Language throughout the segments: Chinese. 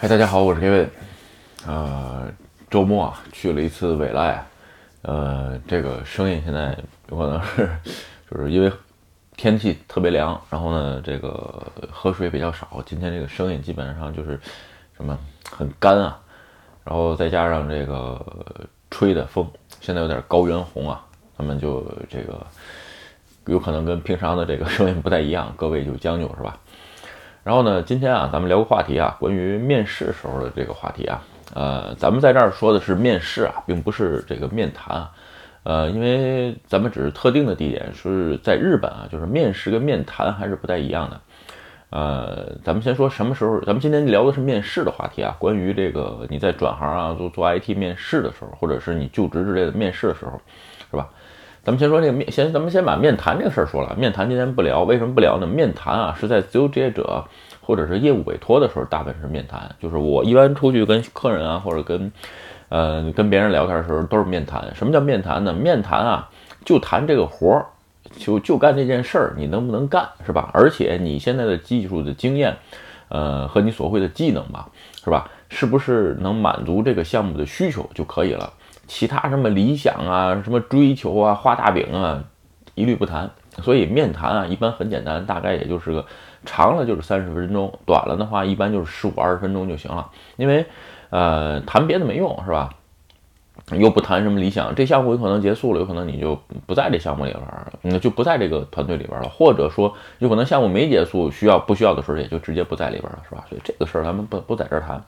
嗨，大家好，我是 Kevin。呃，周末啊，去了一次未来。呃，这个声音现在有可能是，就是因为天气特别凉，然后呢，这个喝水比较少，今天这个声音基本上就是什么很干啊，然后再加上这个吹的风，现在有点高原红啊，咱们就这个有可能跟平常的这个声音不太一样，各位就将就是吧。然后呢，今天啊，咱们聊个话题啊，关于面试时候的这个话题啊，呃，咱们在这儿说的是面试啊，并不是这个面谈啊，呃，因为咱们只是特定的地点是在日本啊，就是面试跟面谈还是不太一样的，呃，咱们先说什么时候，咱们今天聊的是面试的话题啊，关于这个你在转行啊，做做 IT 面试的时候，或者是你就职之类的面试的时候，是吧？咱们先说这个面，先咱们先把面谈这个事儿说了。面谈今天不聊，为什么不聊呢？面谈啊，是在自由职业者或者是业务委托的时候，大部分是面谈。就是我一般出去跟客人啊，或者跟呃跟别人聊天的时候，都是面谈。什么叫面谈呢？面谈啊，就谈这个活儿，就就干这件事儿，你能不能干，是吧？而且你现在的技术的经验，呃，和你所会的技能吧，是吧？是不是能满足这个项目的需求就可以了？其他什么理想啊，什么追求啊，画大饼啊，一律不谈。所以面谈啊，一般很简单，大概也就是个长了就是三十分钟，短了的话一般就是十五二十分钟就行了。因为呃，谈别的没用，是吧？又不谈什么理想，这项目有可能结束了，有可能你就不在这项目里边了，那就不在这个团队里边了，或者说有可能项目没结束，需要不需要的时候也就直接不在里边了，是吧？所以这个事儿咱们不不在这儿谈。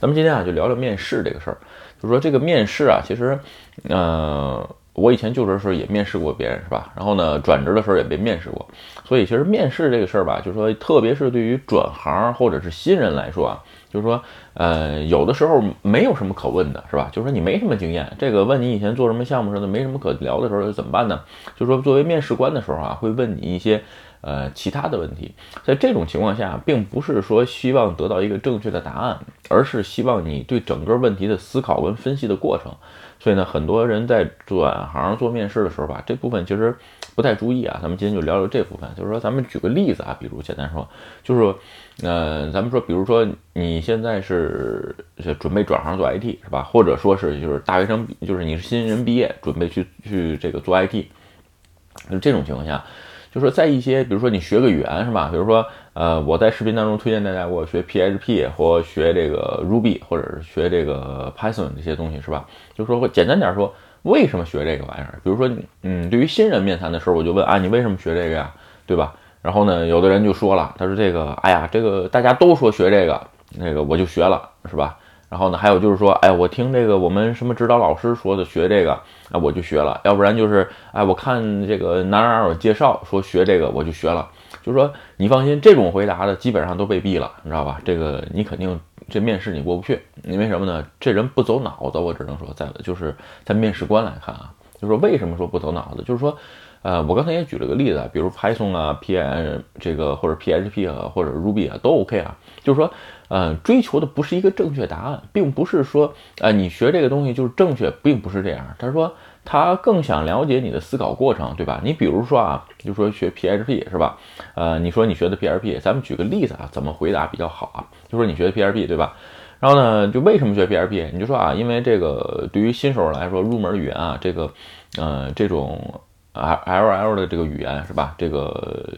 咱们今天啊就聊聊面试这个事儿。就说这个面试啊，其实，呃，我以前就职的时候也面试过别人，是吧？然后呢，转职的时候也被面试过，所以其实面试这个事儿吧，就是说，特别是对于转行或者是新人来说啊，就是说，呃，有的时候没有什么可问的，是吧？就是说你没什么经验，这个问你以前做什么项目什么的，没什么可聊的时候怎么办呢？就是说，作为面试官的时候啊，会问你一些。呃，其他的问题，在这种情况下，并不是说希望得到一个正确的答案，而是希望你对整个问题的思考跟分析的过程。所以呢，很多人在转行做面试的时候吧，这部分其实不太注意啊。咱们今天就聊聊这部分，就是说，咱们举个例子啊，比如简单说，就是，呃，咱们说，比如说你现在是准备转行做 IT 是吧？或者说是就是大学生，就是你是新人毕业，准备去去这个做 IT，就这种情况下。就说在一些，比如说你学个语言是吧？比如说，呃，我在视频当中推荐大家我学 PHP 或学这个 Ruby，或者是学这个 Python 这些东西是吧？就说简单点说，为什么学这个玩意儿？比如说，嗯，对于新人面谈的时候，我就问啊，你为什么学这个呀？对吧？然后呢，有的人就说了，他说这个，哎呀，这个大家都说学这个，那个我就学了，是吧？然后呢，还有就是说，哎，我听这个我们什么指导老师说的学这个，啊，我就学了。要不然就是，哎，我看这个哪哪有介绍说学这个，我就学了。就是说，你放心，这种回答的基本上都被毙了，你知道吧？这个你肯定这面试你过不去，因为什么呢？这人不走脑子，我只能说，在就是在面试官来看啊，就是说为什么说不走脑子？就是说。呃，我刚才也举了个例子，比如 Python 啊、P N 这个或者 PHP 啊或者 Ruby 啊都 OK 啊，就是说，呃，追求的不是一个正确答案，并不是说，呃，你学这个东西就是正确，并不是这样。他说他更想了解你的思考过程，对吧？你比如说啊，就说学 PHP 是吧？呃，你说你学的 PHP，咱们举个例子啊，怎么回答比较好啊？就说你学的 PHP 对吧？然后呢，就为什么学 PHP？你就说啊，因为这个对于新手来说，入门语言啊，这个，呃，这种。L L L 的这个语言是吧？这个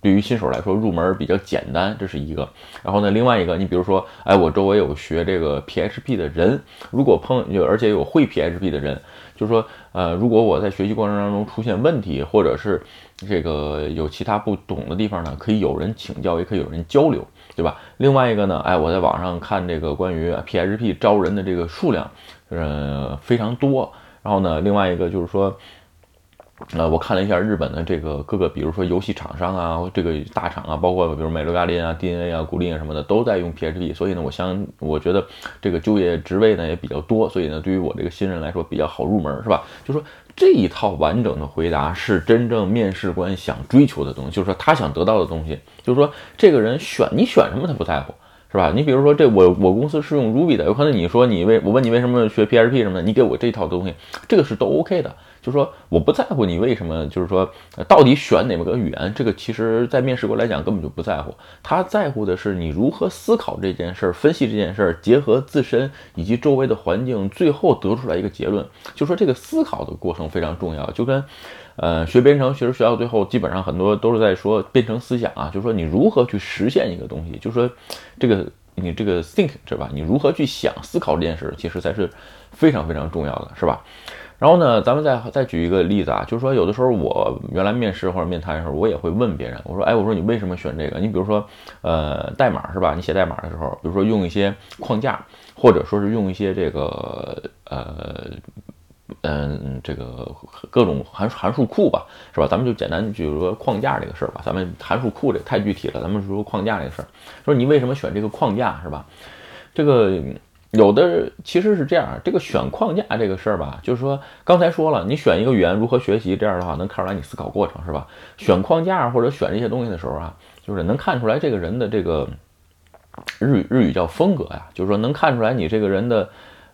对于新手来说入门比较简单，这是一个。然后呢，另外一个，你比如说，哎，我周围有学这个 PHP 的人，如果碰有而且有会 PHP 的人，就是说，呃，如果我在学习过程当中出现问题，或者是这个有其他不懂的地方呢，可以有人请教，也可以有人交流，对吧？另外一个呢，哎，我在网上看这个关于 PHP 招人的这个数量，呃，非常多。然后呢，另外一个就是说。呃，我看了一下日本的这个各个，比如说游戏厂商啊，这个大厂啊，包括比如美乐家林啊、DNA 啊、古力啊什么的，都在用 PHP。所以呢，我相我觉得这个就业职位呢也比较多，所以呢，对于我这个新人来说比较好入门，是吧？就说这一套完整的回答是真正面试官想追求的东西，就是说他想得到的东西，就是说这个人选你选什么他不在乎，是吧？你比如说这我我公司是用 Ruby 的，有可能你说你为我问你为什么学 PHP 什么的，你给我这套东西，这个是都 OK 的。就是说我不在乎你为什么，就是说到底选哪个语言，这个其实在面试官来讲根本就不在乎，他在乎的是你如何思考这件事儿，分析这件事儿，结合自身以及周围的环境，最后得出来一个结论。就说这个思考的过程非常重要，就跟。呃，学编程，其实学到最后，基本上很多都是在说编程思想啊，就是说你如何去实现一个东西，就是说这个你这个 think 是吧？你如何去想思考这件事儿，其实才是非常非常重要的，是吧？然后呢，咱们再再举一个例子啊，就是说有的时候我原来面试或者面谈的时候，我也会问别人，我说，哎，我说你为什么选这个？你比如说，呃，代码是吧？你写代码的时候，比如说用一些框架，或者说是用一些这个呃。嗯，这个各种函函数库吧，是吧？咱们就简单举个框架这个事儿吧。咱们函数库这太具体了，咱们说框架这个事儿。说你为什么选这个框架，是吧？这个有的其实是这样，这个选框架这个事儿吧，就是说刚才说了，你选一个语言如何学习，这样的话能看出来你思考过程，是吧？选框架或者选这些东西的时候啊，就是能看出来这个人的这个日语日语叫风格呀，就是说能看出来你这个人的。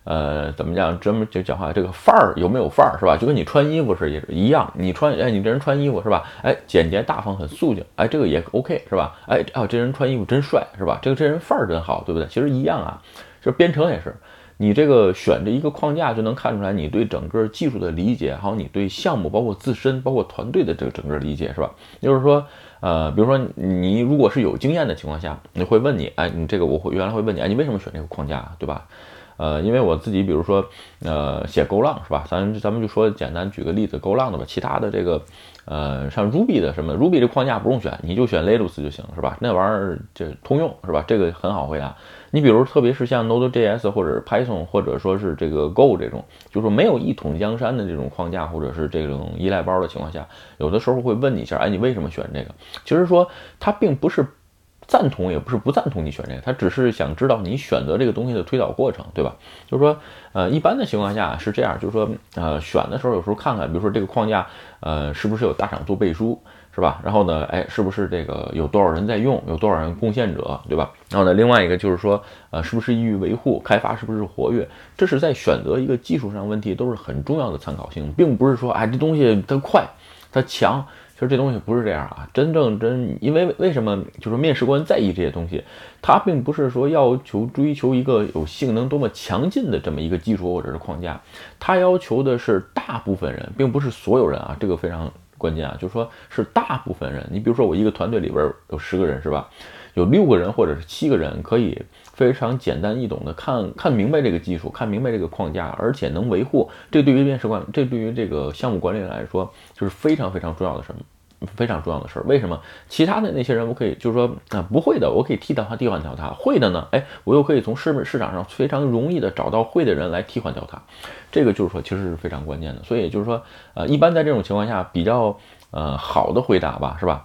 呃，怎么讲？专门就讲话，这个范儿有没有范儿，是吧？就跟你穿衣服是也是一样，你穿，哎，你这人穿衣服是吧？哎，简洁大方，很素净，哎，这个也 OK，是吧？哎，哦，这人穿衣服真帅，是吧？这个这人范儿真好，对不对？其实一样啊，就编程也是，你这个选这一个框架，就能看出来你对整个技术的理解，还有你对项目，包括自身，包括团队的这个整个理解，是吧？就是说，呃，比如说你如果是有经验的情况下，你会问你，哎，你这个我会原来会问你，哎，你为什么选这个框架，对吧？呃，因为我自己，比如说，呃，写 Go 浪是吧？咱咱们就说简单举个例子，Go 浪的吧。其他的这个，呃，像 Ruby 的什么，Ruby 这框架不用选，你就选 l e t u s 就行，是吧？那玩意儿这通用是吧？这个很好回答。你比如特别是像 Node.js 或者 Python 或者说是这个 Go 这种，就是说没有一统江山的这种框架或者是这种依赖包的情况下，有的时候会问你一下，哎，你为什么选这个？其实说它并不是。赞同也不是不赞同你选这个，他只是想知道你选择这个东西的推导过程，对吧？就是说，呃，一般的情况下是这样，就是说，呃，选的时候有时候看看，比如说这个框架，呃，是不是有大厂做背书，是吧？然后呢，哎，是不是这个有多少人在用，有多少人贡献者，对吧？然后呢，另外一个就是说，呃，是不是易于维护，开发是不是活跃？这是在选择一个技术上问题都是很重要的参考性，并不是说，哎，这东西它快，它强。其实这东西不是这样啊，真正真，因为为什么就是面试官在意这些东西，他并不是说要求追求一个有性能多么强劲的这么一个技术或者是框架，他要求的是大部分人，并不是所有人啊，这个非常关键啊，就是说是大部分人。你比如说我一个团队里边有十个人是吧，有六个人或者是七个人可以。非常简单易懂的看看明白这个技术，看明白这个框架，而且能维护。这对于面试官，这对于这个项目管理来说，就是非常非常重要的事，非常重要的事儿。为什么？其他的那些人，我可以就是说啊，不会的，我可以替代他，替换掉他；会的呢，哎，我又可以从市市场上非常容易的找到会的人来替换掉他。这个就是说，其实是非常关键的。所以就是说，呃，一般在这种情况下，比较呃好的回答吧，是吧？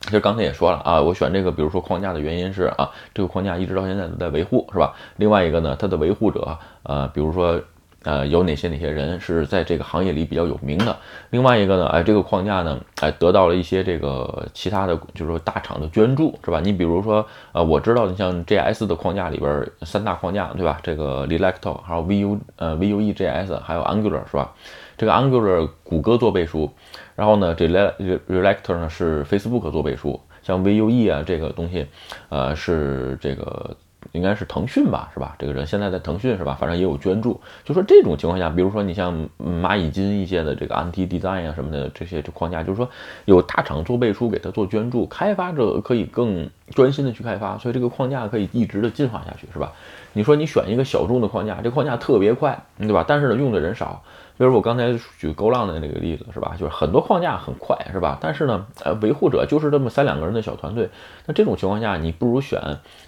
其实刚才也说了啊，我选这个，比如说框架的原因是啊，这个框架一直到现在都在维护，是吧？另外一个呢，它的维护者，啊，比如说，呃，有哪些哪些人是在这个行业里比较有名的？另外一个呢，哎，这个框架呢，哎，得到了一些这个其他的，就是说大厂的捐助，是吧？你比如说，呃，我知道你像 JS 的框架里边三大框架，对吧？这个 React，还有 Vue，呃，Vue JS，还有 Angular，是吧？这个 Angular 谷歌做背书。然后呢，这 Reactor 呢是 Facebook 做背书，像 Vue 啊这个东西，呃是这个应该是腾讯吧，是吧？这个人现在在腾讯是吧？反正也有捐助。就说这种情况下，比如说你像蚂蚁金一些的这个 Ant Design 啊什么的这些框架，就是说有大厂做背书给他做捐助，开发者可以更专心的去开发，所以这个框架可以一直的进化下去，是吧？你说你选一个小众的框架，这框架特别快，对吧？但是呢用的人少。比如我刚才举勾浪的那个例子是吧？就是很多框架很快是吧？但是呢，呃，维护者就是这么三两个人的小团队。那这种情况下，你不如选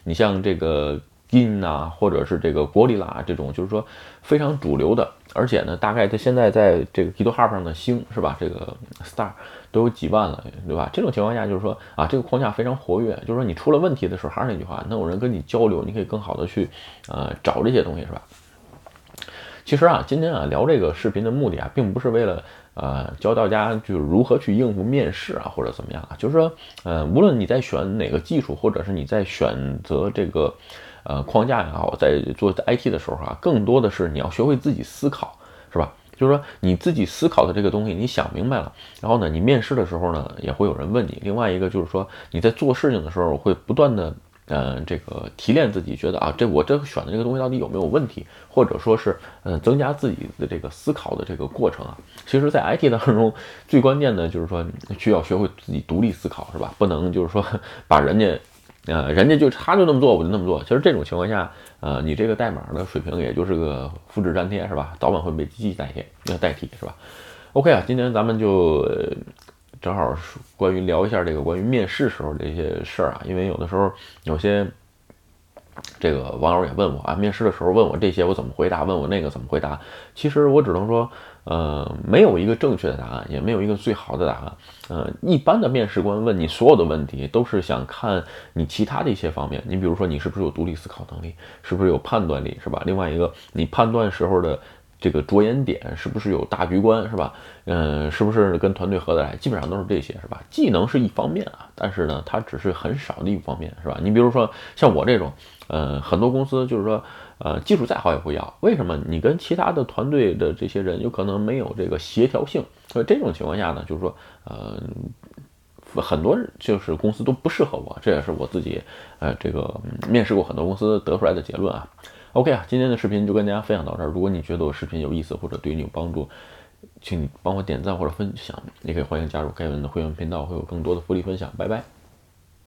你像这个 Gin 啊，或者是这个 g o r i l a 这种，就是说非常主流的，而且呢，大概它现在在这个 GitHub 上的星是吧？这个 Star 都有几万了，对吧？这种情况下就是说啊，这个框架非常活跃，就是说你出了问题的时候，还是那句话，能有人跟你交流，你可以更好的去呃找这些东西是吧？其实啊，今天啊聊这个视频的目的啊，并不是为了呃教大家就是如何去应付面试啊，或者怎么样啊，就是说，呃，无论你在选哪个技术，或者是你在选择这个呃框架也好，在做 IT 的时候啊，更多的是你要学会自己思考，是吧？就是说你自己思考的这个东西，你想明白了，然后呢，你面试的时候呢，也会有人问你。另外一个就是说你在做事情的时候会不断的。嗯，这个提炼自己，觉得啊，这我这选的这个东西到底有没有问题，或者说是嗯，增加自己的这个思考的这个过程啊。其实，在 IT 当中，最关键的就是说需要学会自己独立思考，是吧？不能就是说把人家，呃，人家就他就那么做，我就那么做。其实这种情况下，呃，你这个代码的水平也就是个复制粘贴，是吧？早晚会被机器代替，要代替，是吧？OK 啊，今天咱们就。正好是关于聊一下这个关于面试时候的一些事儿啊，因为有的时候有些这个网友也问我啊，面试的时候问我这些我怎么回答，问我那个怎么回答。其实我只能说，呃，没有一个正确的答案，也没有一个最好的答案。呃，一般的面试官问你所有的问题，都是想看你其他的一些方面。你比如说，你是不是有独立思考能力，是不是有判断力，是吧？另外一个，你判断时候的。这个着眼点是不是有大局观，是吧？嗯，是不是跟团队合得来？基本上都是这些，是吧？技能是一方面啊，但是呢，它只是很少的一方面，是吧？你比如说像我这种，呃，很多公司就是说，呃，技术再好也不要，为什么？你跟其他的团队的这些人有可能没有这个协调性，所以这种情况下呢，就是说，呃，很多就是公司都不适合我，这也是我自己，呃，这个面试过很多公司得出来的结论啊。OK 啊，今天的视频就跟大家分享到这儿。如果你觉得我视频有意思或者对你有帮助，请你帮我点赞或者分享。也可以欢迎加入盖文的会员频道，会有更多的福利分享。拜拜。